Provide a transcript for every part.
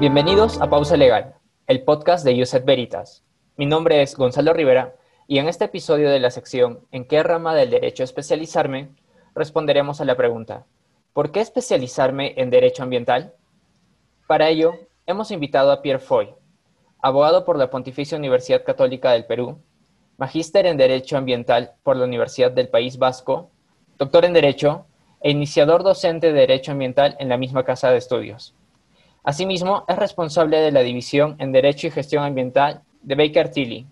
Bienvenidos a Pausa Legal, el podcast de Yuset Veritas. Mi nombre es Gonzalo Rivera y en este episodio de la sección ¿En qué rama del derecho especializarme? responderemos a la pregunta ¿Por qué especializarme en derecho ambiental? Para ello, hemos invitado a Pierre Foy, abogado por la Pontificia Universidad Católica del Perú, magíster en Derecho Ambiental por la Universidad del País Vasco, doctor en Derecho e iniciador docente de Derecho Ambiental en la misma casa de estudios. Asimismo, es responsable de la División en Derecho y Gestión Ambiental de Baker Tilly.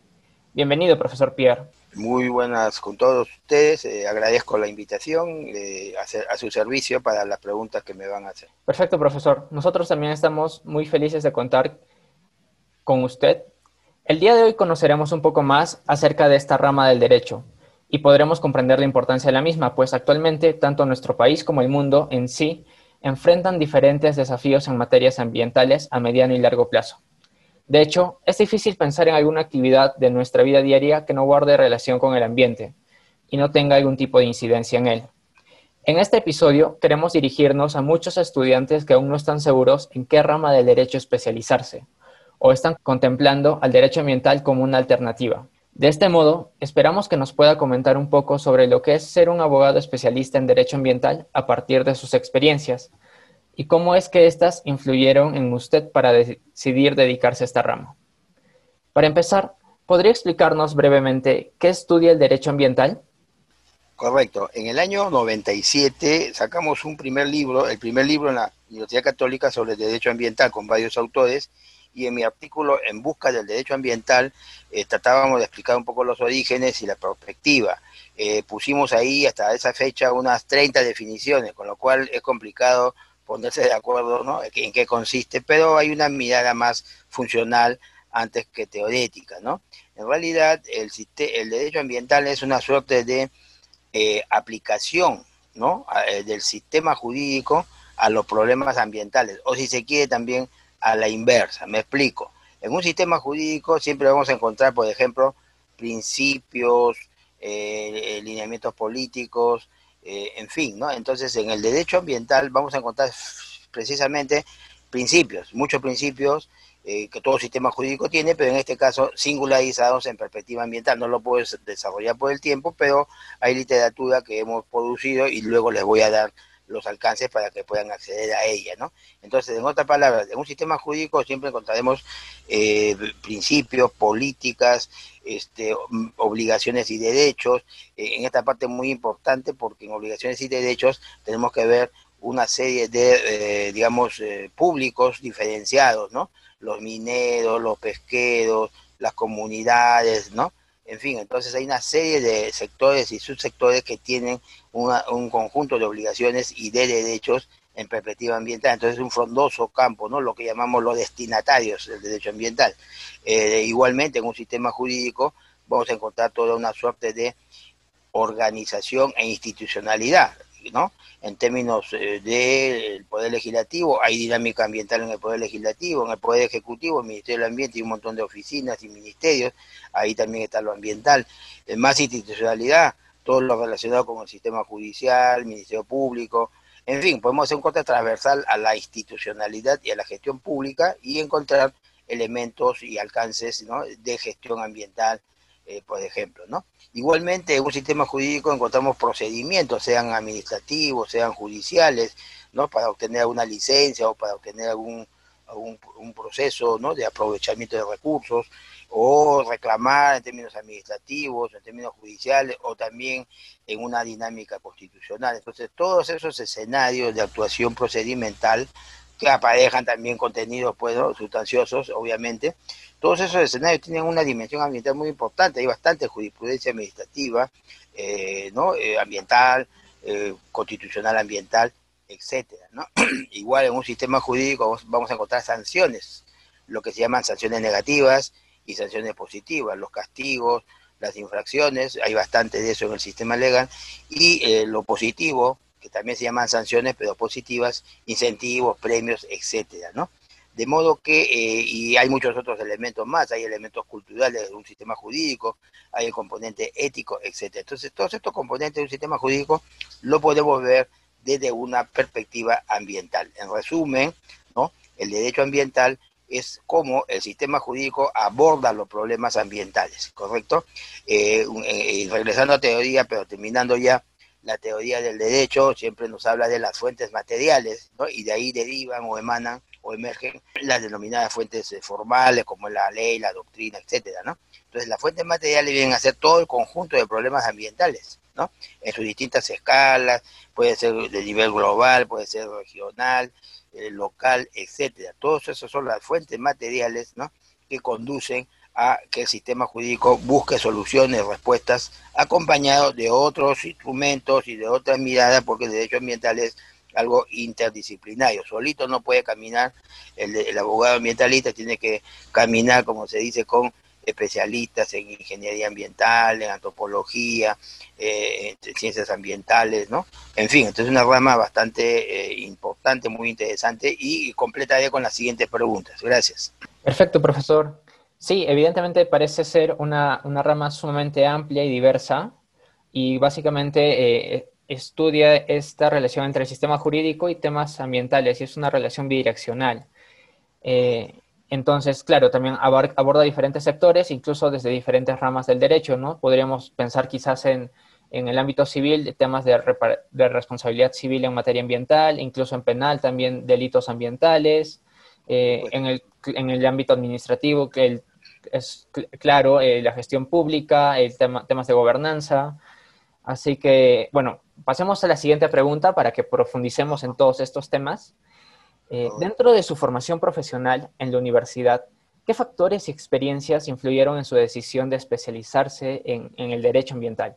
Bienvenido, profesor Pierre. Muy buenas con todos ustedes. Eh, agradezco la invitación eh, a, a, su servicio para las preguntas que me van a hacer. Perfecto, profesor. Nosotros también estamos muy felices de contar con usted. El día de hoy conoceremos un poco más acerca de esta rama del derecho y podremos comprender la importancia de la misma, pues actualmente tanto nuestro país como el mundo en sí enfrentan diferentes desafíos en materias ambientales a mediano y largo plazo. De hecho, es difícil pensar en alguna actividad de nuestra vida diaria que no guarde relación con el ambiente y no tenga algún tipo de incidencia en él. En este episodio queremos dirigirnos a muchos estudiantes que aún no están seguros en qué rama del derecho especializarse o están contemplando al derecho ambiental como una alternativa. De este modo, esperamos que nos pueda comentar un poco sobre lo que es ser un abogado especialista en derecho ambiental a partir de sus experiencias y cómo es que éstas influyeron en usted para decidir dedicarse a esta rama. Para empezar, ¿podría explicarnos brevemente qué estudia el derecho ambiental? Correcto. En el año 97 sacamos un primer libro, el primer libro en la Universidad Católica sobre el derecho ambiental con varios autores, y en mi artículo En busca del derecho ambiental eh, tratábamos de explicar un poco los orígenes y la perspectiva. Eh, pusimos ahí hasta esa fecha unas 30 definiciones, con lo cual es complicado ponerse de acuerdo ¿no? en qué consiste, pero hay una mirada más funcional antes que teorética. ¿no? En realidad, el, el derecho ambiental es una suerte de eh, aplicación ¿no? Eh, del sistema jurídico a los problemas ambientales, o si se quiere también a la inversa. Me explico. En un sistema jurídico siempre vamos a encontrar, por ejemplo, principios, eh, lineamientos políticos, eh, en fin, ¿no? Entonces, en el derecho ambiental vamos a encontrar precisamente principios, muchos principios eh, que todo sistema jurídico tiene, pero en este caso singularizados en perspectiva ambiental. No lo puedes desarrollar por el tiempo, pero hay literatura que hemos producido y luego les voy a dar los alcances para que puedan acceder a ella, ¿no? Entonces, en otras palabras, en un sistema jurídico siempre encontraremos eh, principios, políticas, este, obligaciones y derechos. Eh, en esta parte muy importante porque en obligaciones y derechos tenemos que ver una serie de, eh, digamos, públicos diferenciados, ¿no? Los mineros, los pesqueros, las comunidades, ¿no? En fin, entonces hay una serie de sectores y subsectores que tienen un conjunto de obligaciones y de derechos en perspectiva ambiental. Entonces es un frondoso campo, ¿no? Lo que llamamos los destinatarios del derecho ambiental. Eh, igualmente en un sistema jurídico vamos a encontrar toda una suerte de organización e institucionalidad, En términos eh, del poder legislativo, hay dinámica ambiental en el poder legislativo, en el poder ejecutivo, el Ministerio del Ambiente y un montón de oficinas y ministerios, ahí también está lo ambiental. En más institucionalidad, todo lo relacionado con el sistema judicial, Ministerio Público, en fin, podemos hacer un corte transversal a la institucionalidad y a la gestión pública y encontrar elementos y alcances de gestión ambiental, eh, por ejemplo. ¿no? Igualmente, en un sistema jurídico encontramos procedimientos, sean administrativos, sean judiciales, ¿no? para obtener alguna licencia o para obtener algún, algún proceso ¿no? de aprovechamiento de recursos o reclamar en términos administrativos, en términos judiciales o también en una dinámica constitucional. Entonces, todos esos escenarios de actuación procedimental que aparejan también contenidos pues, sustanciosos, obviamente, todos esos escenarios tienen una dimensión ambiental muy importante. Hay bastante jurisprudencia administrativa, eh, ¿no? Eh, ambiental, eh, constitucional ambiental, etcétera, ¿no? Igual en un sistema jurídico vamos a encontrar sanciones, lo que se llaman sanciones negativas, y sanciones positivas, los castigos, las infracciones, hay bastante de eso en el sistema legal, y eh, lo positivo, que también se llaman sanciones, pero positivas, incentivos, premios, etcétera, ¿no? De modo que, eh, y hay muchos otros elementos más, hay elementos culturales de un sistema jurídico, hay el componente ético, etcétera. Entonces, todos estos componentes de un sistema jurídico lo podemos ver desde una perspectiva ambiental. En resumen, ¿no? el derecho ambiental es cómo el sistema jurídico aborda los problemas ambientales, ¿correcto? Eh, eh, regresando a teoría, pero terminando ya, la teoría del derecho siempre nos habla de las fuentes materiales, ¿no? Y de ahí derivan o emanan o emergen las denominadas fuentes eh, formales, como la ley, la doctrina, etcétera, ¿no? Entonces, las fuentes materiales vienen a ser todo el conjunto de problemas ambientales, ¿no? En sus distintas escalas, puede ser de nivel global, puede ser regional, eh, local, etcétera. Todos esos son las fuentes materiales, ¿no? Que conducen a que el sistema jurídico busque soluciones, respuestas, acompañado de otros instrumentos y de otras miradas, porque el derecho ambiental es algo interdisciplinario. Solito no puede caminar, el, el abogado ambientalista tiene que caminar, como se dice, con especialistas en ingeniería ambiental, en antropología, eh, en ciencias ambientales, ¿no? En fin, entonces es una rama bastante eh, importante, muy interesante y completaré con las siguientes preguntas. Gracias. Perfecto, profesor. Sí, evidentemente parece ser una, una rama sumamente amplia y diversa y básicamente eh, estudia esta relación entre el sistema jurídico y temas ambientales y es una relación bidireccional. Eh, entonces, claro, también aborda diferentes sectores, incluso desde diferentes ramas del derecho, ¿no? Podríamos pensar quizás en, en el ámbito civil temas de, de, responsabilidad civil en materia ambiental, incluso en penal también delitos ambientales, eh, en, el, en, el, ámbito administrativo, que es claro, eh, la gestión pública, el tema, temas de gobernanza. Así que, bueno, pasemos a la siguiente pregunta para que profundicemos en todos estos temas. Eh, dentro de su formación profesional en la universidad, ¿qué factores y experiencias influyeron en su decisión de especializarse en, el derecho ambiental?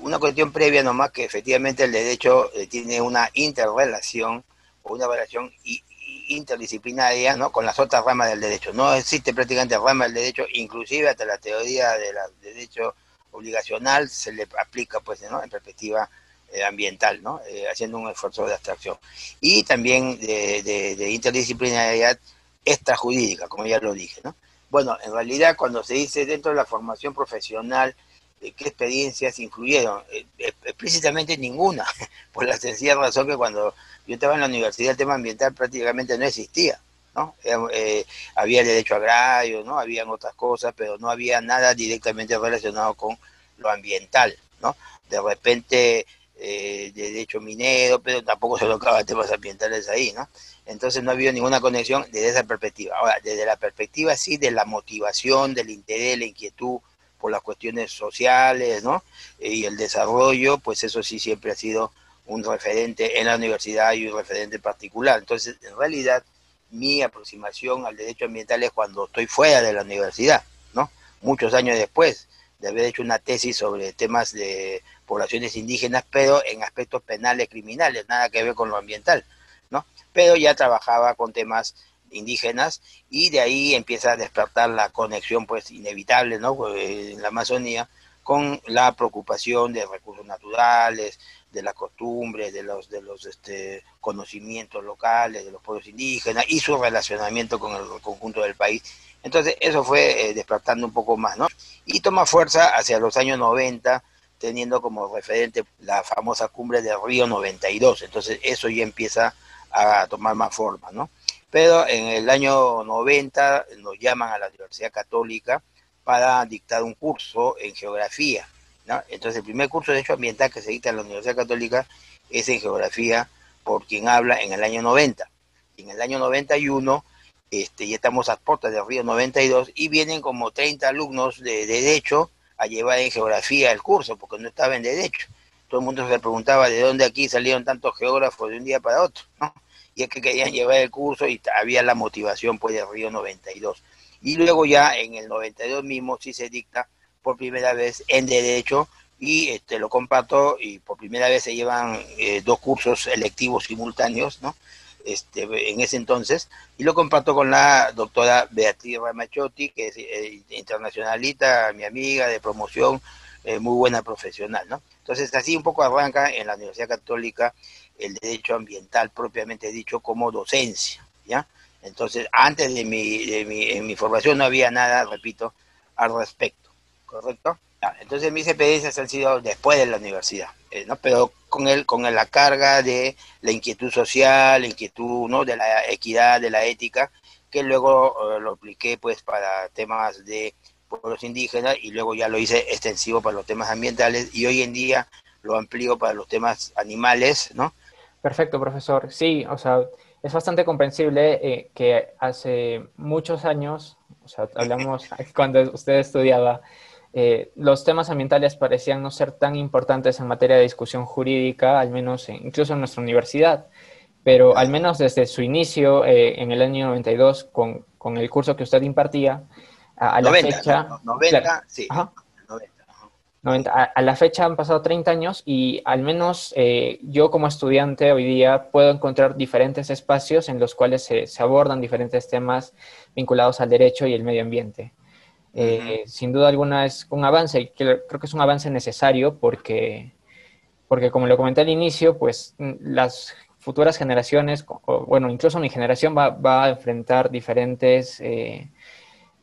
Una cuestión previa nomás que efectivamente el derecho eh, tiene una interrelación o una relación interdisciplinaria ¿no? con las otras ramas del derecho. No existe prácticamente rama del derecho, inclusive hasta la teoría del derecho obligacional se le aplica pues ¿no? en perspectiva eh, ambiental, ¿no? Eh, haciendo un esfuerzo de abstracción. Y también de, de, interdisciplinariedad extrajurídica, como ya lo dije. ¿no? Bueno, en realidad cuando se dice dentro de la formación profesional, ¿qué experiencias influyeron? explícitamente ninguna, por la sencilla razón que cuando yo estaba en la universidad el tema ambiental prácticamente no existía. ¿no? había el derecho agrario, ¿no? Habían otras cosas, pero no había nada directamente relacionado con lo ambiental, ¿no? De repente eh, de derecho minero, pero tampoco se tocaba temas ambientales ahí, ¿no? Entonces no ha habido ninguna conexión desde esa perspectiva. Ahora, desde la perspectiva sí de la motivación, del interés, la inquietud por las cuestiones sociales, ¿no? Y el desarrollo, pues eso sí siempre ha sido un referente en la universidad y un referente particular. Entonces, en realidad, mi aproximación al derecho ambiental es cuando estoy fuera de la universidad, ¿no? Muchos años después de haber hecho una tesis sobre temas de poblaciones indígenas, pero en aspectos penales, criminales, nada que ver con lo ambiental, ¿no? Pero ya trabajaba con temas indígenas y de ahí empieza a despertar la conexión pues inevitable, ¿no? Pues, en la Amazonía con la preocupación de recursos naturales, de las costumbres, de los de los este, conocimientos locales, de los pueblos indígenas y su relacionamiento con el conjunto del país. Entonces eso fue eh, despertando un poco más, ¿no? Y toma fuerza hacia los años 90 teniendo como referente la famosa cumbre del Río 92. Entonces eso ya empieza a tomar más forma, ¿no? Pero en el año 90 nos llaman a la Universidad Católica para dictar un curso en geografía, ¿no? Entonces el primer curso de hecho ambiental que se dicta en la Universidad Católica es en geografía por quien habla en el año 90. Y en el año 91 este, ya estamos a puertas del Río 92 y vienen como 30 alumnos de, de Derecho a llevar en geografía el curso, porque no estaba en derecho. Todo el mundo se preguntaba de dónde aquí salieron tantos geógrafos de un día para otro, ¿no? Y es que querían llevar el curso y había la motivación pues de Río 92. Y luego ya en el 92 mismo sí se dicta por primera vez en derecho y este, lo comparto y por primera vez se llevan eh, dos cursos electivos simultáneos, ¿no? Este, en ese entonces, y lo comparto con la doctora Beatriz Ramachotti, que es eh, internacionalista, mi amiga de promoción, eh, muy buena profesional, ¿no? Entonces, así un poco arranca en la Universidad Católica el derecho ambiental propiamente dicho como docencia, ¿ya? Entonces, antes de mi, de mi, en mi formación no había nada, repito, al respecto, ¿correcto? Entonces mis experiencias han sido después de la universidad, eh, ¿no? Pero con el, con la carga de la inquietud social, la inquietud, ¿no? De la equidad, de la ética, que luego eh, lo apliqué pues para temas de pueblos indígenas y luego ya lo hice extensivo para los temas ambientales y hoy en día lo amplío para los temas animales, ¿no? Perfecto, profesor. Sí, o sea, es bastante comprensible eh, que hace muchos años, o sea, hablamos cuando usted estudiaba, eh, los temas ambientales parecían no ser tan importantes en materia de discusión jurídica, al menos incluso en nuestra universidad, pero al menos desde su inicio eh, en el año 92 con, con, el curso que usted impartía, a, la fecha... 90, sí. A, la fecha han pasado 30 años y al menos eh, yo como estudiante hoy día puedo encontrar diferentes espacios en los cuales se, se abordan diferentes temas vinculados al derecho y el medio ambiente. Eh, sin duda alguna es un avance y creo que es un avance necesario porque, porque como lo comenté al inicio, pues mm, las futuras generaciones, bueno, incluso mi generación va, va a enfrentar diferentes eh,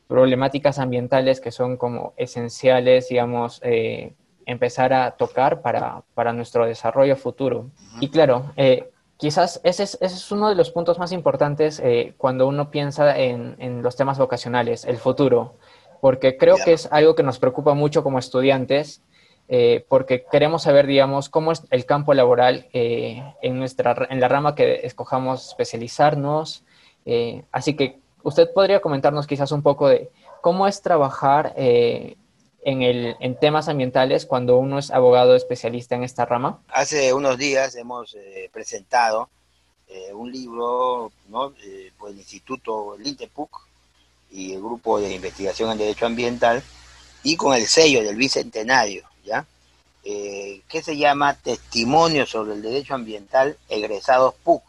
problemáticas ambientales que son como esenciales, digamos, eh, empezar a tocar para, para, nuestro desarrollo futuro. Y claro, quizás ese es, ese es, uno de los puntos más importantes cuando uno piensa en, en los temas vocacionales, el futuro porque creo que es algo que nos preocupa mucho como estudiantes, eh, porque queremos saber, digamos, cómo es el campo laboral eh, en, nuestra, en la rama que escojamos especializarnos. Eh, así que usted podría comentarnos quizás un poco de cómo es trabajar en, el, en temas ambientales cuando uno es abogado especialista en esta rama. Hace unos días hemos presentado un libro ¿no? por el Instituto Lintepuc, y el grupo de investigación en derecho ambiental y con el sello del bicentenario, ¿ya? Eh, que se llama Testimonio sobre el Derecho Ambiental Egresados PUC.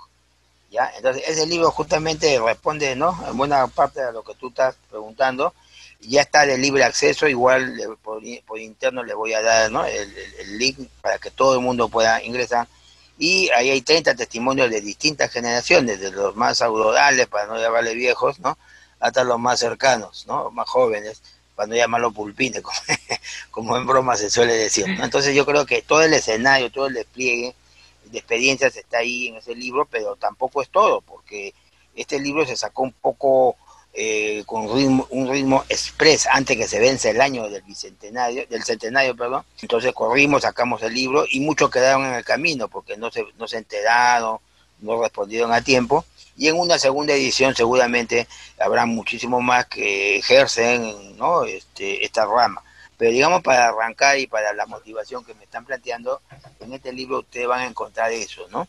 ¿Ya? Entonces, ese libro justamente responde ¿no? en buena parte de lo que tú estás preguntando. Ya está de libre acceso, igual por, interno le voy a dar ¿no? el, el, link para que todo el mundo pueda ingresar. Y ahí hay 30 testimonios de distintas generaciones, de los más audorales, para no llamarle viejos, ¿no? hasta los más cercanos, ¿no? más jóvenes, cuando llaman pulpines, como, como, en broma se suele decir. Entonces yo creo que todo el escenario, todo el despliegue de experiencias está ahí en ese libro, pero tampoco es todo, porque este libro se sacó un poco eh, con ritmo, un ritmo express antes que se vence el año del bicentenario, del centenario, perdón. Entonces corrimos, sacamos el libro y muchos quedaron en el camino porque no se, no se enteraron, no respondieron a tiempo y en una segunda edición seguramente habrá muchísimo más que ejercen ¿no? este, esta rama. Pero digamos para arrancar y para la motivación que me están planteando, en este libro ustedes van a encontrar eso, ¿no?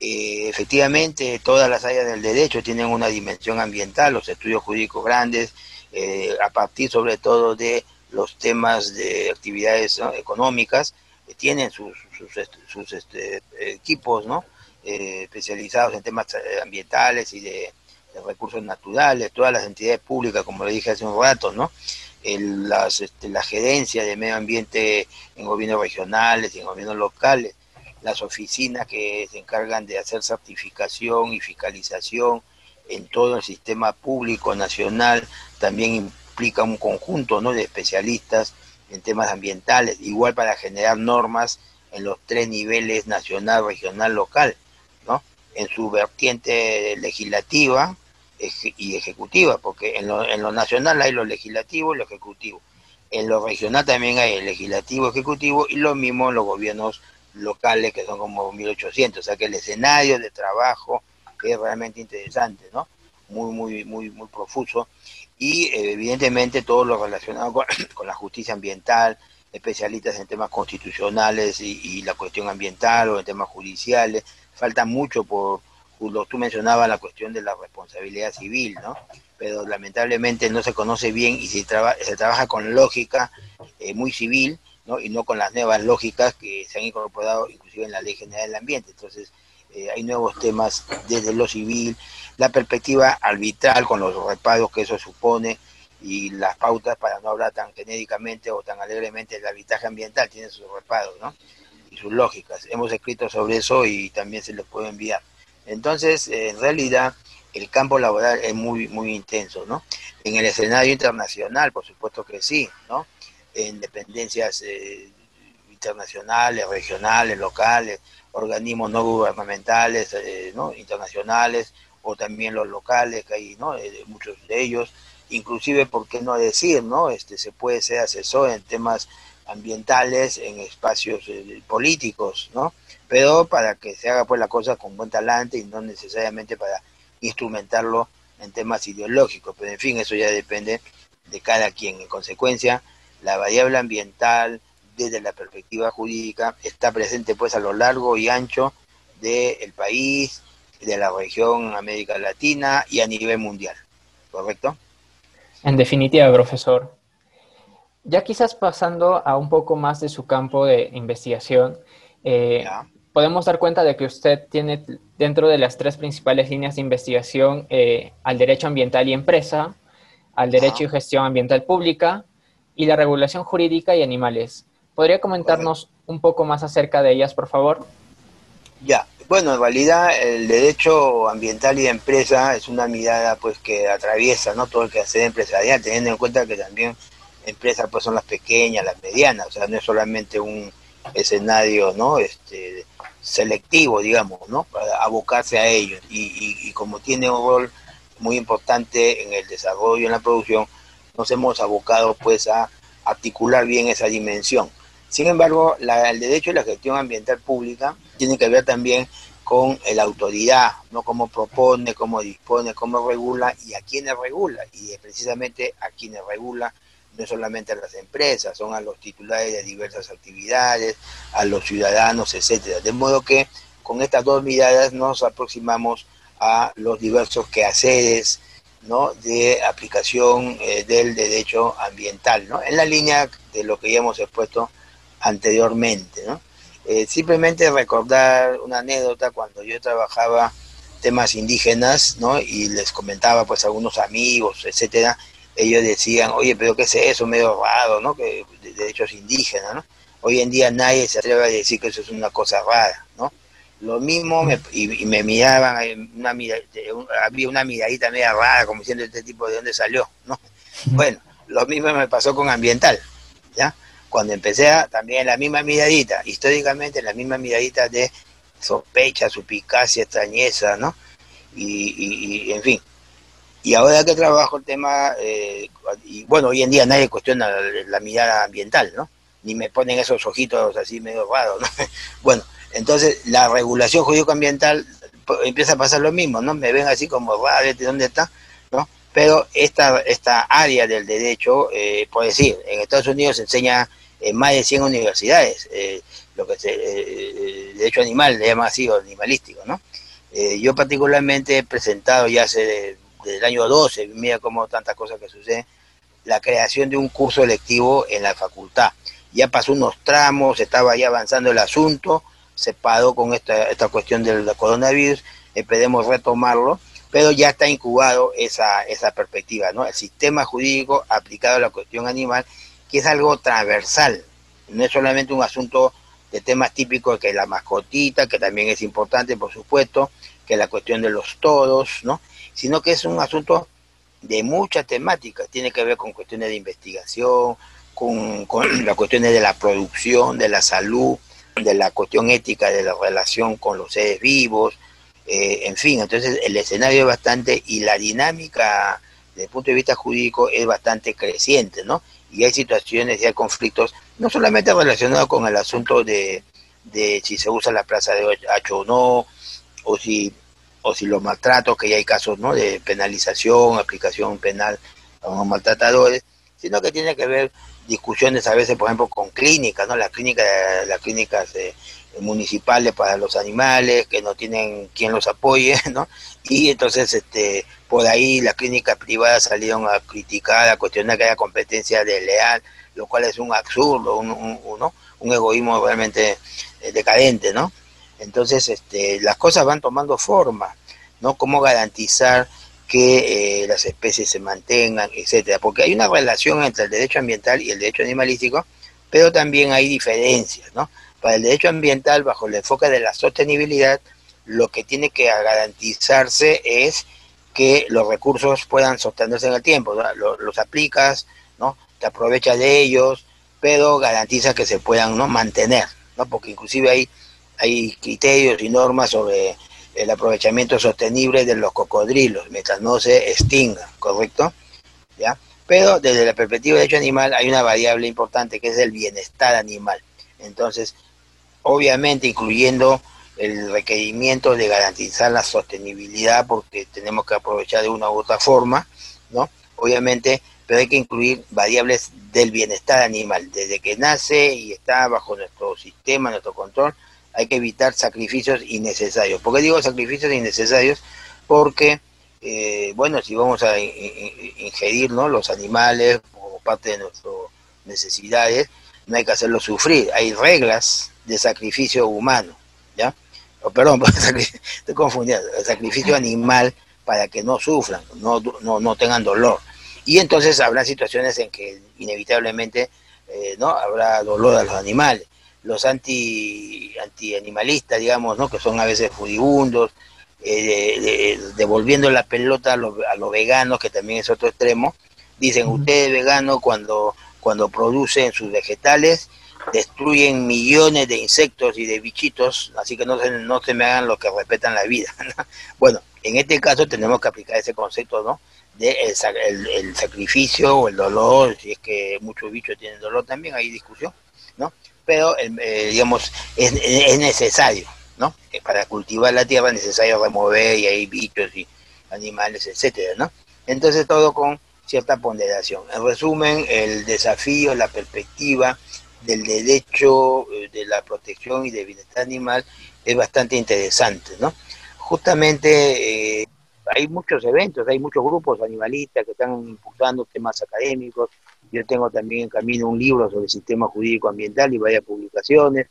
Eh, efectivamente, todas las áreas del derecho tienen una dimensión ambiental, los estudios jurídicos grandes, eh, a partir sobre todo de los temas de actividades económicas, eh, tienen sus, sus, este, equipos, ¿no? Especializados en temas ambientales y de, recursos naturales, todas las entidades públicas, como le dije hace un rato, ¿no? Las, este, la gerencia de medio ambiente en gobiernos regionales y en gobiernos locales, las oficinas que se encargan de hacer certificación y fiscalización en todo el sistema público nacional, también implica un conjunto ¿no? de especialistas en temas ambientales, igual para generar normas en los tres niveles nacional, regional, local en su vertiente legislativa y ejecutiva, porque en lo, en lo nacional hay lo legislativo y lo ejecutivo. En lo regional también hay el legislativo, ejecutivo y lo mismo en los gobiernos locales, que son como 1800. O sea que el escenario de trabajo es realmente interesante, ¿no? Muy, muy, muy, muy profuso. Y evidentemente todo lo relacionado con, la justicia ambiental, especialistas en temas constitucionales y, y, la cuestión ambiental o en temas judiciales, falta mucho por, tú mencionabas la cuestión de la responsabilidad civil, ¿no? Pero lamentablemente no se conoce bien y se, se trabaja con lógica eh, muy civil, ¿no? Y no con las nuevas lógicas que se han incorporado inclusive en la Ley General del Ambiente. Entonces, eh, hay nuevos temas desde lo civil, la perspectiva arbitral con los reparos que eso supone y las pautas para no hablar tan genéricamente o tan alegremente del arbitraje ambiental, tiene sus reparos, ¿no? sus lógicas. Hemos escrito sobre eso y también se les puede enviar. Entonces, en realidad, el campo laboral es muy, muy intenso, ¿no? En el escenario internacional, por supuesto que sí, ¿no? en dependencias eh, internacionales, regionales, locales, organismos no gubernamentales, eh, ¿no? internacionales, o también los locales, que hay ¿no? muchos de ellos, inclusive, ¿por qué no decir, no? Este, se puede ser asesor en temas ambientales, en espacios políticos, ¿no? Pero para que se haga pues la cosa con buen talante y no necesariamente para instrumentarlo en temas ideológicos, pero en fin, eso ya depende de cada quien. En consecuencia, la variable ambiental desde la perspectiva jurídica está presente pues a lo largo y ancho del país, de la región América Latina y a nivel mundial, ¿correcto? En definitiva, profesor. Ya quizás pasando a un poco más de su campo de investigación, eh, podemos dar cuenta de que usted tiene dentro de las tres principales líneas de investigación eh, al derecho ambiental y empresa, al derecho y gestión ambiental pública y la regulación jurídica y animales. ¿Podría comentarnos un poco más acerca de ellas, por favor? Ya, bueno, en realidad el derecho ambiental y de empresa es una mirada pues que atraviesa no todo el que hace empresarial, teniendo en cuenta que también empresas pues son las pequeñas, las medianas, o sea, no es solamente un escenario no este selectivo digamos no para abocarse a ellos y, como tiene un rol muy importante en el desarrollo y en la producción nos hemos abocado pues a articular bien esa dimensión sin embargo el derecho y la gestión ambiental pública tiene que ver también con la autoridad, ¿no? Cómo propone, cómo dispone, cómo regula y a quiénes regula. Y precisamente a quienes regula no solamente a las empresas, son a los titulares de diversas actividades, a los ciudadanos, etcétera. De modo que con estas dos miradas nos aproximamos a los diversos quehaceres ¿no? de aplicación eh, del derecho ambiental, ¿no? en la línea de lo que ya hemos expuesto anteriormente. ¿no? Eh, simplemente recordar una anécdota cuando yo trabajaba temas indígenas ¿no? y les comentaba pues a algunos amigos, etcétera, ellos decían, oye, pero ¿qué es eso? Medio raro, ¿no? Que de derechos indígenas, ¿no? Hoy en día nadie se atreve a decir que eso es una cosa rara, ¿no? Lo mismo, me, y, me miraban, una había una miradita media rara, como diciendo este tipo de dónde salió, ¿no? Bueno, lo mismo me pasó con ambiental, ¿ya? Cuando empecé a, también la misma miradita, históricamente la misma miradita de sospecha, suspicacia, extrañeza, ¿no? Y, y, en fin, y ahora que trabajo el tema, eh, y bueno, hoy en día nadie cuestiona la, mirada ambiental, ¿no? Ni me ponen esos ojitos así medio raros, ¿no? bueno, entonces la regulación jurídico-ambiental empieza a pasar lo mismo, ¿no? Me ven así como, ¿de dónde está? ¿No? Pero esta, esta área del derecho, eh, por decir, en Estados Unidos se enseña en más de 100 universidades, eh, lo que se, eh, derecho animal, le llama así, o animalístico, ¿no? yo particularmente he presentado ya hace desde el año 12, mira cómo tantas cosas que suceden, la creación de un curso electivo en la facultad. Ya pasó unos tramos, estaba ya avanzando el asunto, se paró con esta, esta cuestión del coronavirus, esperemos retomarlo, pero ya está incubado esa, esa perspectiva, ¿no? El sistema jurídico aplicado a la cuestión animal, que es algo transversal, no es solamente un asunto de temas típicos que la mascotita, que también es importante, por supuesto, que la cuestión de los todos, ¿no? Sino que es un asunto de muchas temáticas, tiene que ver con cuestiones de investigación, con, las cuestiones de la producción, de la salud, de la cuestión ética de la relación con los seres vivos, eh, en fin, entonces el escenario es bastante y la dinámica desde el punto de vista jurídico es bastante creciente, ¿no? Y hay situaciones y hay conflictos, no solamente relacionados con el asunto de, de si se usa la plaza de Hacho o no, o si o si los maltratos, que ya hay casos ¿no? de penalización, aplicación penal a los maltratadores, sino que tiene que ver discusiones a veces, por ejemplo, con clínicas, ¿no? Las clínicas, las clínicas eh, municipales para los animales que no tienen quien los apoye, ¿no? Y entonces, este, por ahí las clínicas privadas salieron a criticar, a cuestionar que haya competencia desleal, lo cual es un absurdo, un, un, un egoísmo realmente eh, decadente, ¿no? Entonces, este, las cosas van tomando forma, ¿no? Cómo garantizar que eh, las especies se mantengan, etcétera, porque hay una relación entre el derecho ambiental y el derecho animalístico, pero también hay diferencias, ¿no? Para el derecho ambiental, bajo el enfoque de la sostenibilidad, lo que tiene que garantizarse es que los recursos puedan sostenerse en el tiempo, los, los aplicas, ¿no? Te aprovechas de ellos, pero garantiza que se puedan ¿no? mantener, ¿no? porque inclusive hay, hay criterios y normas sobre el aprovechamiento sostenible de los cocodrilos, mientras no se extingan, ¿correcto? ¿Ya? Pero desde la perspectiva del derecho animal hay una variable importante que es el bienestar animal. Entonces, obviamente incluyendo el requerimiento de garantizar la sostenibilidad porque tenemos que aprovechar de una u otra forma, ¿no? Obviamente, pero hay que incluir variables del bienestar animal. Desde que nace y está bajo nuestro sistema, nuestro control, hay que evitar sacrificios innecesarios. ¿Por qué digo sacrificios innecesarios? Porque, eh, bueno, si vamos a ingerir ¿no? los animales como parte de nuestras necesidades, no hay que hacerlos sufrir. Hay reglas de sacrificio humano, ¿ya? O, perdón, estoy confundiendo, el sacrificio animal para que no sufran, no, no, no tengan dolor. Y entonces habrá situaciones en que inevitablemente eh, no habrá dolor a los animales. Los anti, anti-animalistas, digamos, ¿no? que son a veces furibundos, eh, devolviendo la pelota a los, a los, veganos, que también es otro extremo, dicen, ustedes veganos cuando, cuando producen sus vegetales destruyen millones de insectos y de bichitos, así que no se, no se me hagan los que respetan la vida. bueno, en este caso tenemos que aplicar ese concepto, ¿no? De el, sacrificio o el dolor, si es que muchos bichos tienen dolor también, hay discusión, ¿no? Pero, eh, digamos, es, es, necesario, ¿no? Para cultivar la tierra es necesario remover y hay bichos y animales, etcétera, ¿no? Entonces todo con cierta ponderación. En resumen, el desafío, la perspectiva, del derecho eh, de la protección y del bienestar animal es bastante interesante, ¿no? Justamente eh, hay muchos eventos, hay muchos grupos animalistas que están impulsando temas académicos. Yo tengo también en camino un libro sobre el sistema jurídico ambiental y varias publicaciones.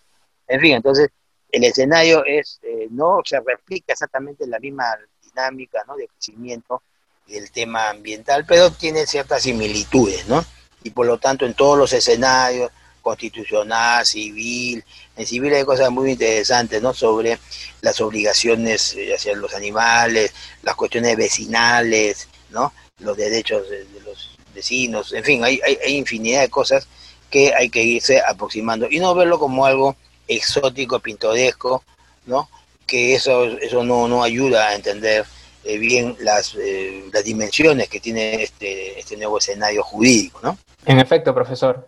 En fin, entonces el escenario es, eh, no se replica exactamente la misma dinámica ¿no? de crecimiento del tema ambiental, pero tiene ciertas similitudes, ¿no? Y por lo tanto en todos los escenarios, constitucional, civil. En civil hay cosas muy interesantes, ¿no? Sobre las obligaciones eh, hacia los animales, las cuestiones vecinales, ¿no? Los derechos de, los vecinos, en fin, hay, hay, infinidad de cosas que hay que irse aproximando y no verlo como algo exótico, pintoresco, ¿no? Que eso, eso no, no ayuda a entender eh, bien las, eh, las dimensiones que tiene este, este nuevo escenario jurídico, ¿no? En efecto, profesor.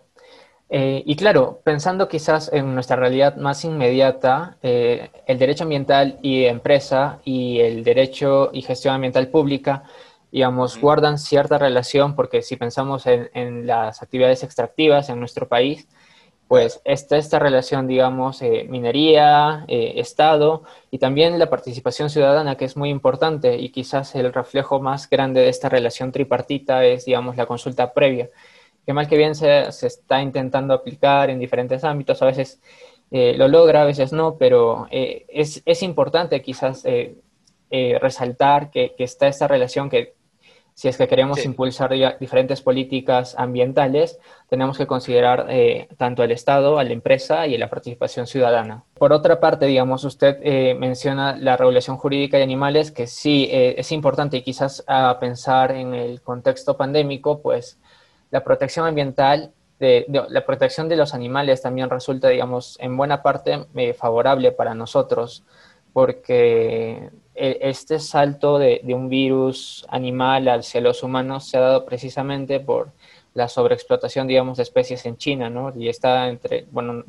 Eh, y claro, pensando quizás en nuestra realidad más inmediata, eh, el derecho ambiental y empresa y el derecho y gestión ambiental pública, digamos, guardan cierta relación porque si pensamos en, las actividades extractivas en nuestro país, pues está esta relación, digamos, eh, minería, Estado y también la participación ciudadana, que es muy importante y quizás el reflejo más grande de esta relación tripartita es, digamos, la consulta previa que mal que bien se, está intentando aplicar en diferentes ámbitos, a veces eh, lo logra, a veces no, pero eh, es, importante quizás eh, resaltar que, está esta relación que si es que queremos impulsar diferentes políticas ambientales, tenemos que considerar tanto al Estado, a la empresa y a la participación ciudadana. Por otra parte, digamos, usted menciona la regulación jurídica de animales, que sí es importante y quizás a pensar en el contexto pandémico, pues la protección ambiental, de, la protección de los animales también resulta, digamos, en buena parte eh, favorable para nosotros, porque este salto de, un virus animal hacia los humanos se ha dado precisamente por la sobreexplotación, digamos, de especies en China, ¿no? Y está entre, bueno,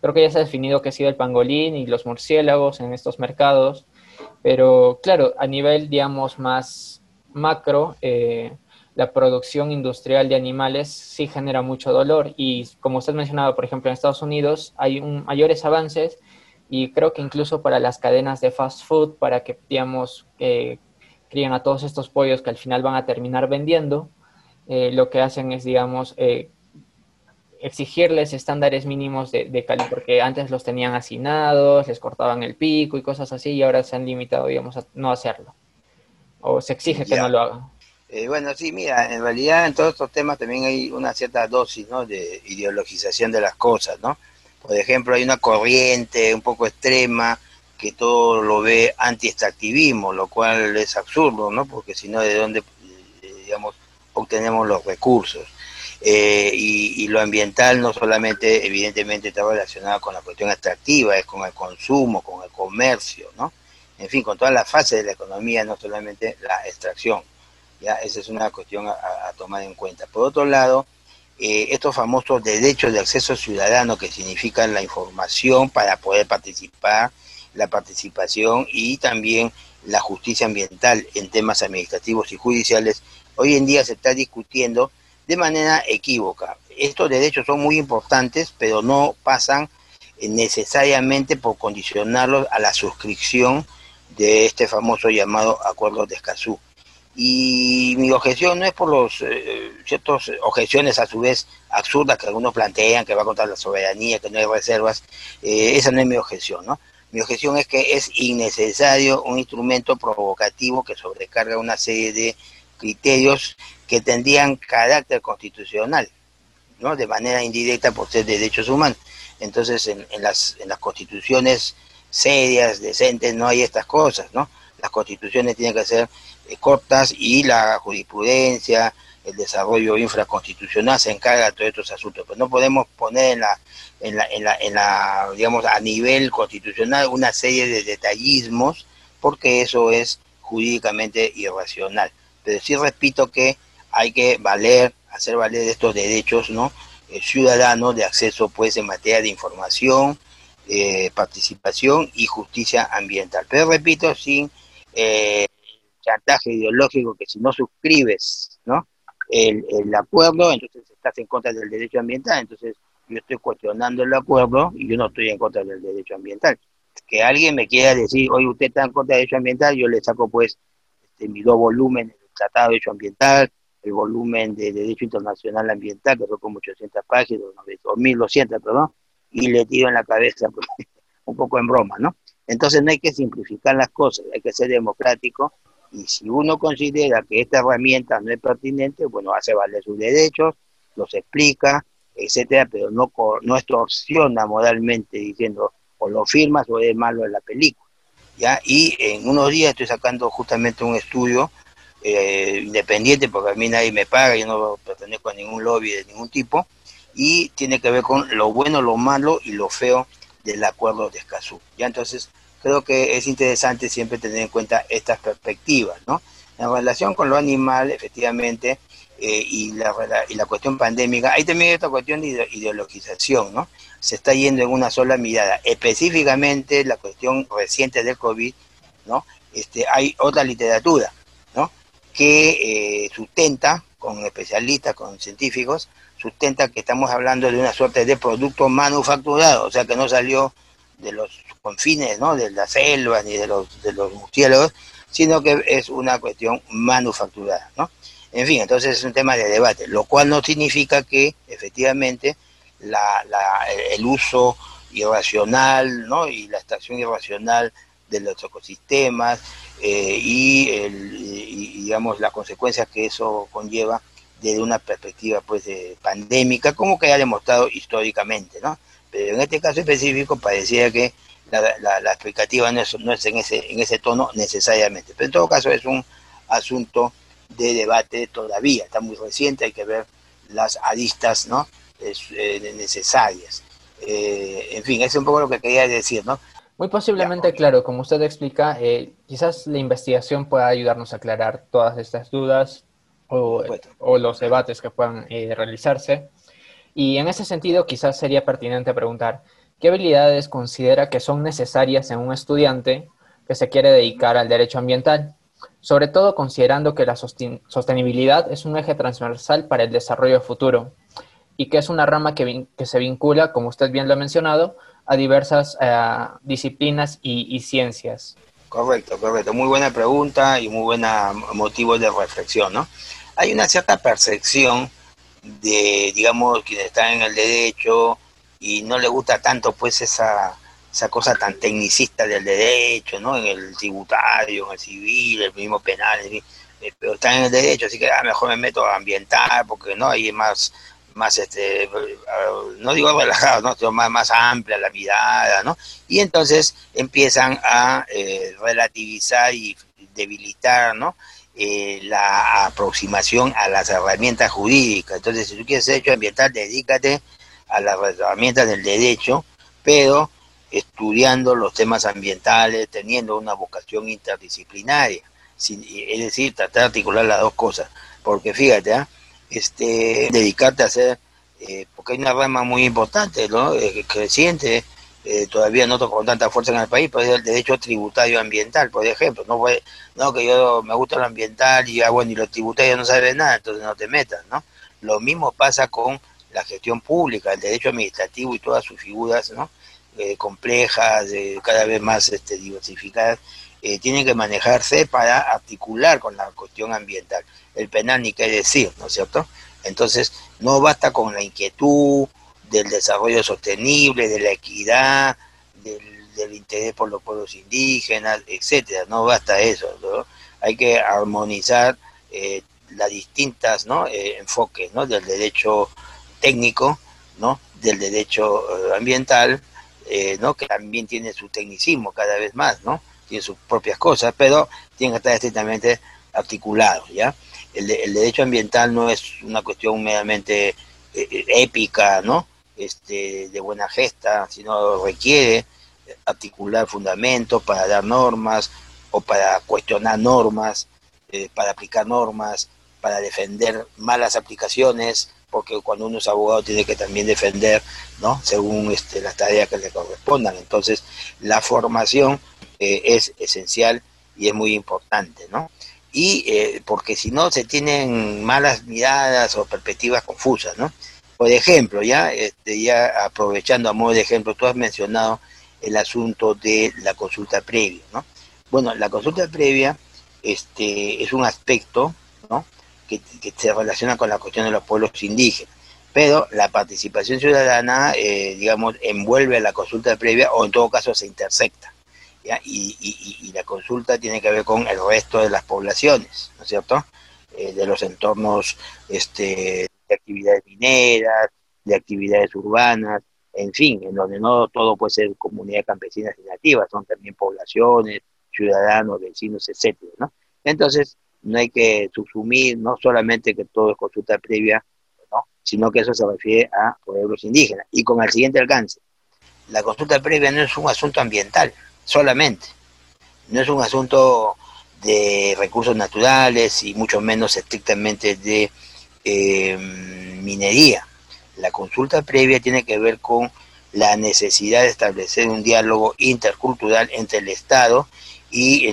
creo que ya se ha definido que ha sido el pangolín y los murciélagos en estos mercados, pero claro, a nivel, digamos, más macro, eh, la producción industrial de animales sí genera mucho dolor y como usted mencionaba, por ejemplo, en Estados Unidos hay mayores avances y creo que incluso para las cadenas de fast food, para que, digamos, eh, críen a todos estos pollos que al final van a terminar vendiendo, eh, lo que hacen es, digamos, eh, exigirles estándares mínimos de, calidad, porque antes los tenían hacinados, les cortaban el pico y cosas así, y ahora se han limitado, digamos, a no hacerlo. O se exige que no lo hagan. Eh, bueno, sí, mira, en realidad en todos estos temas también hay una cierta dosis ¿no? de ideologización de las cosas, ¿no? Por ejemplo, hay una corriente un poco extrema que todo lo ve anti-extractivismo, lo cual es absurdo, ¿no? Porque si no, ¿de dónde, eh, obtenemos los recursos? eh, y, lo ambiental no solamente, evidentemente, está relacionado con la cuestión extractiva, es con el consumo, con el comercio, ¿no? En fin, con todas las fases de la economía, no solamente la extracción. ¿ya? Esa es una cuestión a, tomar en cuenta. Por otro lado, eh, estos famosos derechos de acceso ciudadano que significan la información para poder participar, la participación y también la justicia ambiental en temas administrativos y judiciales, hoy en día se está discutiendo de manera equívoca. Estos derechos son muy importantes, pero no pasan necesariamente por condicionarlos a la suscripción de este famoso llamado Acuerdo de Escazú. Y mi objeción no es por los eh, ciertas objeciones a su vez absurdas que algunos plantean, que va contra la soberanía, que no hay reservas, eh, esa no es mi objeción, ¿no? Mi objeción es que es innecesario un instrumento provocativo que sobrecarga una serie de criterios que tendrían carácter constitucional, ¿no? De manera indirecta por ser derechos humanos. Entonces, en, las, en las constituciones serias, decentes, no hay estas cosas, ¿no? Las constituciones tienen que ser cortas y la jurisprudencia, el desarrollo infraconstitucional se encarga de todos estos asuntos. Pero no podemos poner en la, en la, en la, en la, digamos, a nivel constitucional una serie de detallismos, porque eso es jurídicamente irracional. Pero sí repito que hay que valer, hacer valer estos derechos, ¿no? Eh, ciudadanos de acceso, pues, en materia de información, eh, participación y justicia ambiental. Pero repito, sin eh, chantaje ideológico que si no suscribes ¿no? El, el, acuerdo, entonces estás en contra del derecho ambiental, entonces yo estoy cuestionando el acuerdo y yo no estoy en contra del derecho ambiental. Que alguien me quiera decir, oye, usted está en contra del derecho ambiental, yo le saco pues este, mis dos volúmenes del Tratado de Derecho Ambiental, el volumen de Derecho Internacional Ambiental, que son como 800 páginas, o 1200, perdón, y le tiro en la cabeza, pues, un poco en broma, ¿no? Entonces no hay que simplificar las cosas, hay que ser democrático y si uno considera que esta herramienta no es pertinente, bueno, hace valer sus derechos, los explica, etcétera, pero no, no extorsiona moralmente diciendo o lo firmas o es malo en la película. ¿ya? Y en unos días estoy sacando justamente un estudio eh, independiente, porque a mí nadie me paga, yo no pertenezco a ningún lobby de ningún tipo, y tiene que ver con lo bueno, lo malo y lo feo del acuerdo de Escazú. Ya entonces creo que es interesante siempre tener en cuenta estas perspectivas, ¿no? En relación con lo animal, efectivamente, eh, y, la, y la cuestión pandémica, hay también esta cuestión de ideologización, ¿no? Se está yendo en una sola mirada. Específicamente la cuestión reciente del COVID, ¿no? Este, hay otra literatura, ¿no? Que eh, sustenta, con especialistas, con científicos, sustenta que estamos hablando de una suerte de producto manufacturado, o sea que no salió de los confines, ¿no? De las selvas ni de los, de los murciélagos, sino que es una cuestión manufacturada, ¿no? En fin, entonces es un tema de debate, lo cual no significa que efectivamente la, la, el uso irracional ¿no? y la extracción irracional de los ecosistemas eh, y, el, y, digamos las consecuencias que eso conlleva desde una perspectiva pues de pandémica, como que ha demostrado históricamente, ¿no? Pero en este caso específico parecía que la, la, la explicativa no es, no es en, ese, en ese tono necesariamente. Pero en todo caso es un asunto de debate todavía, está muy reciente, hay que ver las aristas ¿no? Eh, necesarias. Eh, en fin, es un poco lo que quería decir, ¿no? Muy posiblemente, claro, como usted explica, eh, quizás la investigación pueda ayudarnos a aclarar todas estas dudas o, o los debates que puedan realizarse. Y en ese sentido, quizás sería pertinente preguntar, ¿qué habilidades considera que son necesarias en un estudiante que se quiere dedicar al derecho ambiental? sobre todo considerando que la sostenibilidad es un eje transversal para el desarrollo futuro y que es una rama que, se vincula, como usted bien lo ha mencionado, a diversas eh, disciplinas y, ciencias. Correcto, correcto. Muy buena pregunta y muy buena motivo de reflexión, ¿no? Hay una cierta percepción de, digamos, quienes están en el derecho y no le gusta tanto, pues, esa esa cosa tan tecnicista del derecho, ¿no? En el tributario, en el civil, el mismo penal, eh, pero están en el derecho, así que ah, mejor me meto a ambiental, porque no ahí es más, más este, no digo relajado, ¿no? Sino más, más amplia la mirada, ¿no? Y entonces empiezan a eh, relativizar y debilitar, ¿no? eh, la aproximación a las herramientas jurídicas. Entonces, si tú quieres derecho ambiental, dedícate a las herramientas del derecho, pero estudiando los temas ambientales, teniendo una vocación interdisciplinaria, es decir, tratar de articular las dos cosas. Porque fíjate, ¿ah? este, dedicarte a hacer, eh, porque hay una rama muy importante, ¿no? Eh, creciente, eh, todavía no con tanta fuerza en el país, pues es el derecho tributario ambiental, por ejemplo. No fue, no que yo me gusta lo ambiental y hago ni lo tributario no sabe nada, entonces no te metas, ¿no? Lo mismo pasa con la gestión pública, el derecho administrativo y todas sus figuras. Eh, complejas, cada vez más este, diversificadas, eh, tienen que manejarse para articular con la cuestión ambiental. El penal ni qué decir, ¿no es cierto? Entonces, no basta con la inquietud, del desarrollo sostenible, de la equidad, del, interés por los pueblos indígenas, etcétera. No basta eso, hay que armonizar eh, las distintas. Eh, enfoques del derecho técnico, ¿no? del derecho eh, ambiental, ¿no? que también tiene su tecnicismo cada vez más, ¿no? tiene sus propias cosas, pero tiene que estar estrictamente articulado, ¿ya? El, derecho ambiental no es una cuestión meramente épica, ¿no? este, de buena gesta, sino requiere articular fundamentos para dar normas o para cuestionar normas, eh, para aplicar normas, para defender malas aplicaciones, porque cuando uno es abogado tiene que también defender, ¿no? Según este, las tareas que le correspondan. Entonces, la formación eh, es esencial y es muy importante, ¿no? Y eh, porque si no se tienen malas miradas o perspectivas confusas, ¿no? Por ejemplo, ya, este, ya aprovechando a modo de ejemplo, tú has mencionado el asunto de la consulta previa, ¿no? Bueno, la consulta previa este, es un aspecto, ¿no? Que, se relaciona con la cuestión de los pueblos indígenas, pero la participación ciudadana, eh, digamos, envuelve a la consulta previa o en todo caso se intersecta. ¿ya? Y, y, la consulta tiene que ver con el resto de las poblaciones, ¿no es cierto? Eh, de los entornos este, de actividades mineras, de actividades urbanas, en fin, en donde no todo puede ser comunidades campesinas y nativas, son también poblaciones, ciudadanos, vecinos, etcétera, ¿no? Entonces, no hay que subsumir, no solamente que todo es consulta previa, ¿no? sino que eso se refiere a pueblos indígenas. Y con el siguiente alcance, la consulta previa no es un asunto ambiental, solamente, no es un asunto de recursos naturales y mucho menos estrictamente de eh, minería. La consulta previa tiene que ver con la necesidad de establecer un diálogo intercultural entre el Estado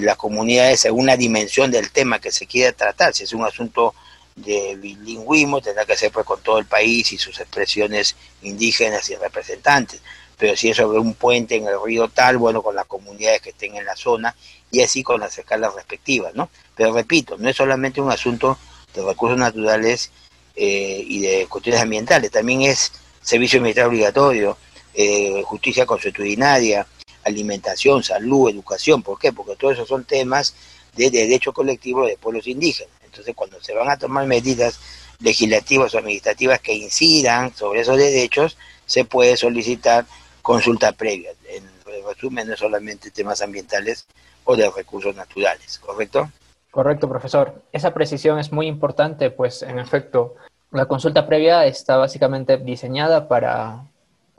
las comunidades según la dimensión del tema que se quiera tratar. Si es un asunto de bilingüismo, tendrá que ser pues con todo el país y sus expresiones indígenas y representantes. Pero si es sobre un puente en el río tal, bueno, con las comunidades que estén en la zona y así con las escalas respectivas, ¿no? Pero repito, no es solamente un asunto de recursos naturales eh, y de cuestiones ambientales, también es servicio militar obligatorio, eh, justicia consuetudinaria, alimentación, salud, educación. ¿Por qué? Porque todos esos son temas de derecho colectivo de pueblos indígenas. Entonces, cuando se van a tomar medidas legislativas o administrativas que incidan sobre esos derechos, se puede solicitar consulta previa. En resumen, no solamente temas ambientales o de recursos naturales, ¿correcto? Correcto, profesor. Esa precisión es muy importante, pues en efecto, la consulta previa está básicamente diseñada para,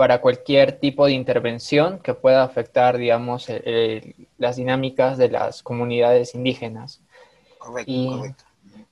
para cualquier tipo de intervención que pueda afectar, digamos, las dinámicas de las comunidades indígenas. Correcto, correcto.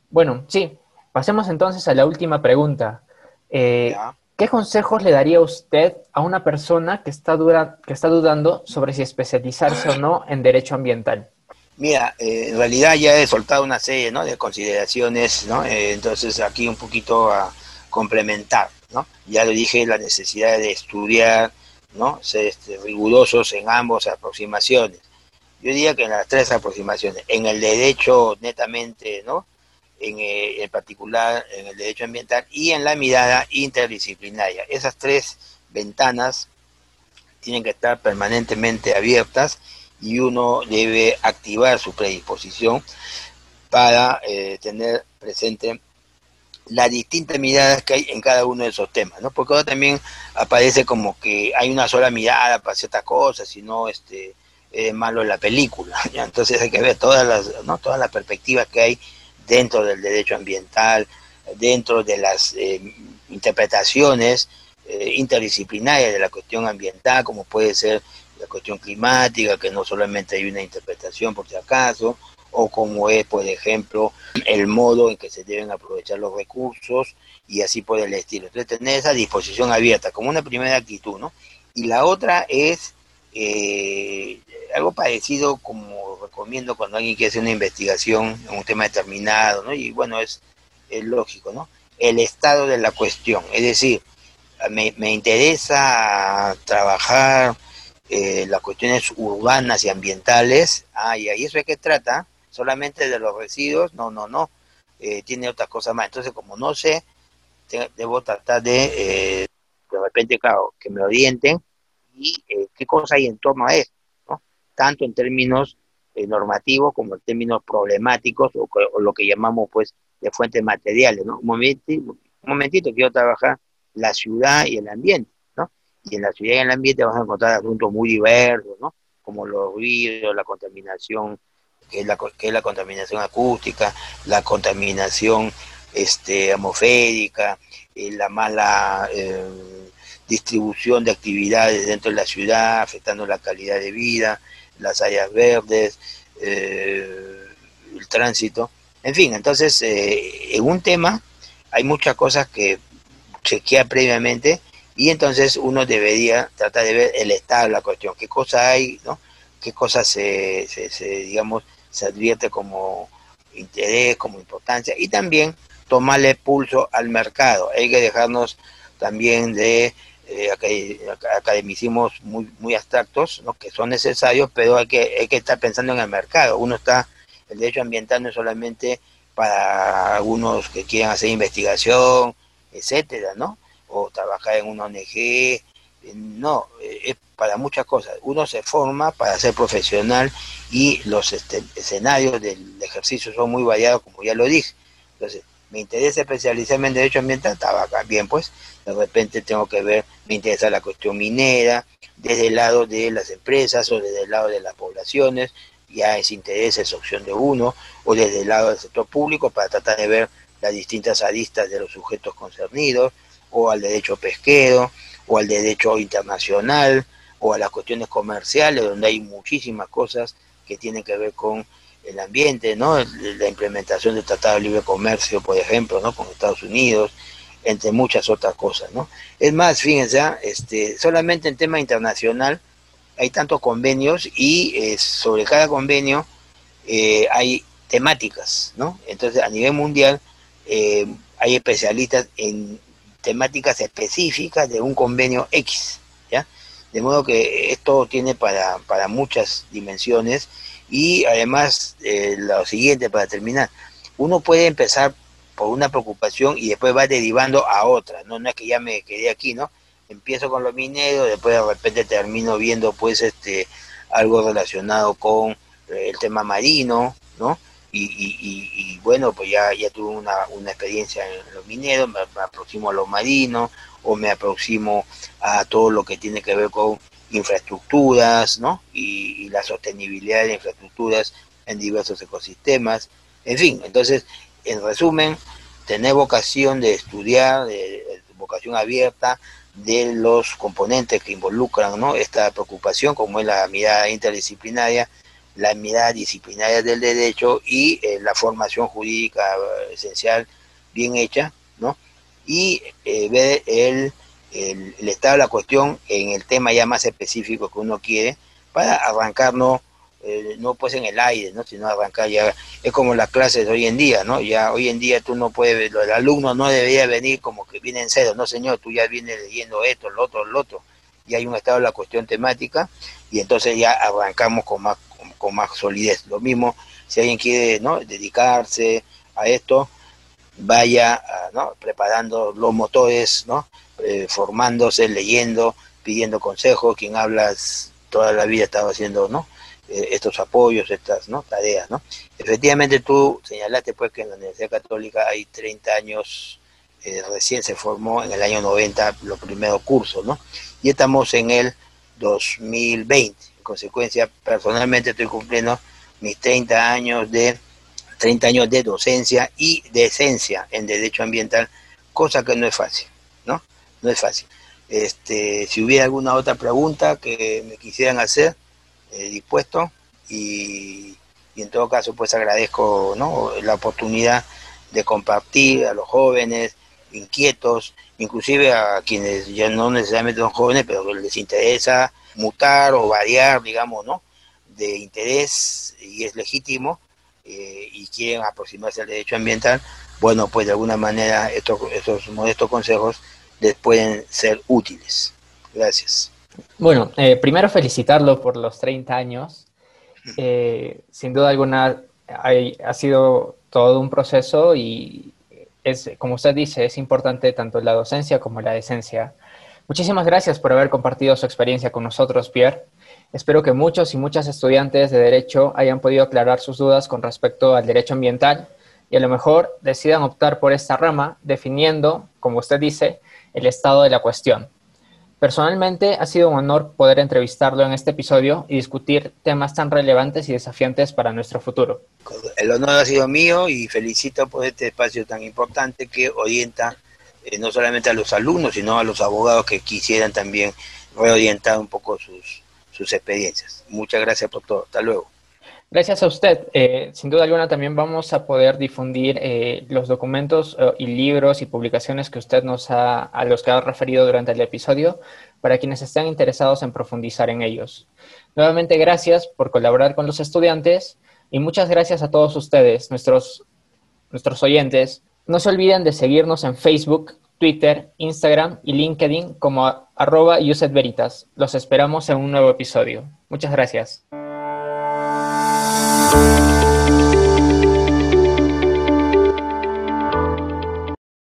Bueno, sí, pasemos entonces a la última pregunta. Eh, ¿Qué consejos le daría usted a una persona que está, que está dudando sobre si especializarse o no en derecho ambiental? Mira, eh, en realidad ya he soltado una serie ¿no? de consideraciones, ¿no? Eh, entonces aquí un poquito a complementar, ¿no? Ya lo dije, la necesidad de estudiar, ¿no? Ser este, rigurosos en ambas aproximaciones. Yo diría que en las tres aproximaciones, en el derecho netamente, ¿no? En, eh, en particular en el derecho ambiental y en la mirada interdisciplinaria. Esas tres ventanas tienen que estar permanentemente abiertas y uno debe activar su predisposición para eh, tener presente las distintas miradas que hay en cada uno de esos temas, ¿no? Porque ahora también aparece como que hay una sola mirada para ciertas cosas, y no este, es malo la película, Entonces hay que ver todas las, ¿no? todas las perspectivas que hay dentro del derecho ambiental, dentro de las eh, interpretaciones eh, interdisciplinarias de la cuestión ambiental, como puede ser la cuestión climática, que no solamente hay una interpretación por si acaso, o como es, por ejemplo, el modo en que se deben aprovechar los recursos y así por el estilo. Entonces, tener esa disposición abierta como una primera actitud, ¿no? Y la otra es eh, algo parecido como recomiendo cuando alguien quiere hacer una investigación en un tema determinado, ¿no? Y bueno, es, es lógico, ¿no? El estado de la cuestión, es decir, me, me interesa trabajar eh, las cuestiones urbanas y ambientales, ah, y ahí eso es que trata, solamente de los residuos, no, no, no, eh, tiene otras cosas más. Entonces, como no sé, debo tratar de, eh, de repente, claro, que me orienten y eh, qué cosa hay en torno a eso, ¿no? tanto en términos normativos como en términos problemáticos o, lo que llamamos pues de fuentes materiales. ¿no? Un, momentito, un momentito, quiero trabajar la ciudad y el ambiente. ¿no? Y en la ciudad y en el ambiente vamos a encontrar asuntos muy diversos, ¿no? como los ruidos, la contaminación que es la, que es la contaminación acústica, la contaminación este, atmosférica, eh, la mala eh, distribución de actividades dentro de la ciudad, afectando la calidad de vida, las áreas verdes, eh, el tránsito, en fin, entonces en un tema hay muchas cosas que chequea previamente y entonces uno debería tratar de ver el estado de la cuestión, qué cosas hay, ¿no? qué cosas se, se digamos, se advierte como interés, como importancia y también tomarle pulso al mercado. Hay que dejarnos también de eh, academicismos muy, muy abstractos, ¿no? que son necesarios, pero hay que, hay que estar pensando en el mercado. Uno está, el derecho ambiental no es solamente para algunos que quieran hacer investigación, etcétera, ¿no? O trabajar en una ONG, no, es para muchas cosas. Uno se forma para ser profesional y los este, escenarios del ejercicio son muy variados, como ya lo dije. Entonces, me interesa especializarme en derecho ambiental, estaba bien, pues de repente tengo que ver, me interesa la cuestión minera, desde el lado de las empresas o desde el lado de las poblaciones, ya es interés, es opción de uno, o desde el lado del sector público para tratar de ver las distintas aristas de los sujetos concernidos, o al derecho pesquero, o al derecho internacional, o a las cuestiones comerciales, donde hay muchísimas cosas que tienen que ver con el ambiente, ¿no? La implementación del Tratado de Libre Comercio, por ejemplo, ¿no? Con Estados Unidos, entre muchas otras cosas, ¿no? Es más, fíjense, ¿ah? este, solamente en tema internacional hay tantos convenios y eh, sobre cada convenio eh, hay temáticas, ¿no? Entonces, a nivel mundial eh, hay especialistas en temáticas específicas de un convenio X, de modo que esto tiene para, para muchas dimensiones y además eh, lo siguiente para terminar, uno puede empezar por una preocupación y después va derivando a otra, no, no es que ya me quedé aquí, ¿no? Empiezo con los mineros, después de repente termino viendo pues este algo relacionado con eh, el tema marino, ¿no? Y, y, bueno, pues ya, ya tuve una, una experiencia en los mineros, me, me aproximo a los marinos, o me aproximo a todo lo que tiene que ver con infraestructuras, ¿no? Y, la sostenibilidad de infraestructuras en diversos ecosistemas. En fin, entonces, en resumen, tener vocación de estudiar, de, vocación abierta de los componentes que involucran ¿no? esta preocupación, como es la mirada interdisciplinaria, la mirada disciplinaria del derecho y eh, la formación jurídica esencial bien hecha, ¿no? y eh, ver el, el, estado de la cuestión en el tema ya más específico que uno quiere para arrancar no, eh, pues en el aire, ¿no? sino arrancar ya, es como las clases de hoy en día, ¿no? Ya hoy en día tú no puedes, el alumno no debería venir como que viene en cero, no señor, tú ya vienes leyendo esto, lo otro, lo otro, y hay un estado de la cuestión temática y entonces ya arrancamos con más, con más solidez. Lo mismo si alguien quiere ¿no? dedicarse a esto, vaya ¿no? preparando los motores, ¿no? Eh, formándose, leyendo, pidiendo consejos, quien habla toda la vida estaba haciendo ¿no? Eh, estos apoyos, estas ¿no? tareas. ¿no? Efectivamente tú señalaste pues que en la Universidad Católica hay 30 años, eh, recién se formó en el año 90 los primeros cursos, ¿no? y estamos en el 2020. En consecuencia, personalmente estoy cumpliendo mis 30 años de 30 años de docencia y de esencia en derecho ambiental, cosa que no es fácil, ¿no? No es fácil. Este, si hubiera alguna otra pregunta que me quisieran hacer, eh, dispuesto y, en todo caso pues agradezco ¿no? la oportunidad de compartir a los jóvenes inquietos, inclusive a quienes ya no necesariamente son jóvenes, pero les interesa mutar o variar, digamos, ¿no? De interés y es legítimo eh, y quieren aproximarse al derecho ambiental, bueno, pues de alguna manera estos, estos modestos consejos les pueden ser útiles. Gracias. Bueno, eh, primero felicitarlo por los 30 años. Eh, sin duda alguna ha sido todo un proceso y es, como usted dice, es importante tanto la docencia como la decencia. Muchísimas gracias por haber compartido su experiencia con nosotros, Pierre. Espero que muchos y muchas estudiantes de Derecho hayan podido aclarar sus dudas con respecto al derecho ambiental y a lo mejor decidan optar por esta rama definiendo, como usted dice, el estado de la cuestión. Personalmente ha sido un honor poder entrevistarlo en este episodio y discutir temas tan relevantes y desafiantes para nuestro futuro. El honor ha sido mío y felicito por este espacio tan importante que orienta eh, no solamente a los alumnos, sino a los abogados que quisieran también reorientar un poco sus, sus experiencias. Muchas gracias por todo. Hasta luego. Gracias a usted. Eh, sin duda alguna también vamos a poder difundir eh, los documentos y libros y publicaciones que usted nos ha, a los que ha referido durante el episodio para quienes estén interesados en profundizar en ellos. Nuevamente gracias por colaborar con los estudiantes y muchas gracias a todos ustedes, nuestros, nuestros oyentes. No se olviden de seguirnos en Facebook, Twitter, Instagram y LinkedIn como arroba Veritas. Los esperamos en un nuevo episodio. Muchas gracias.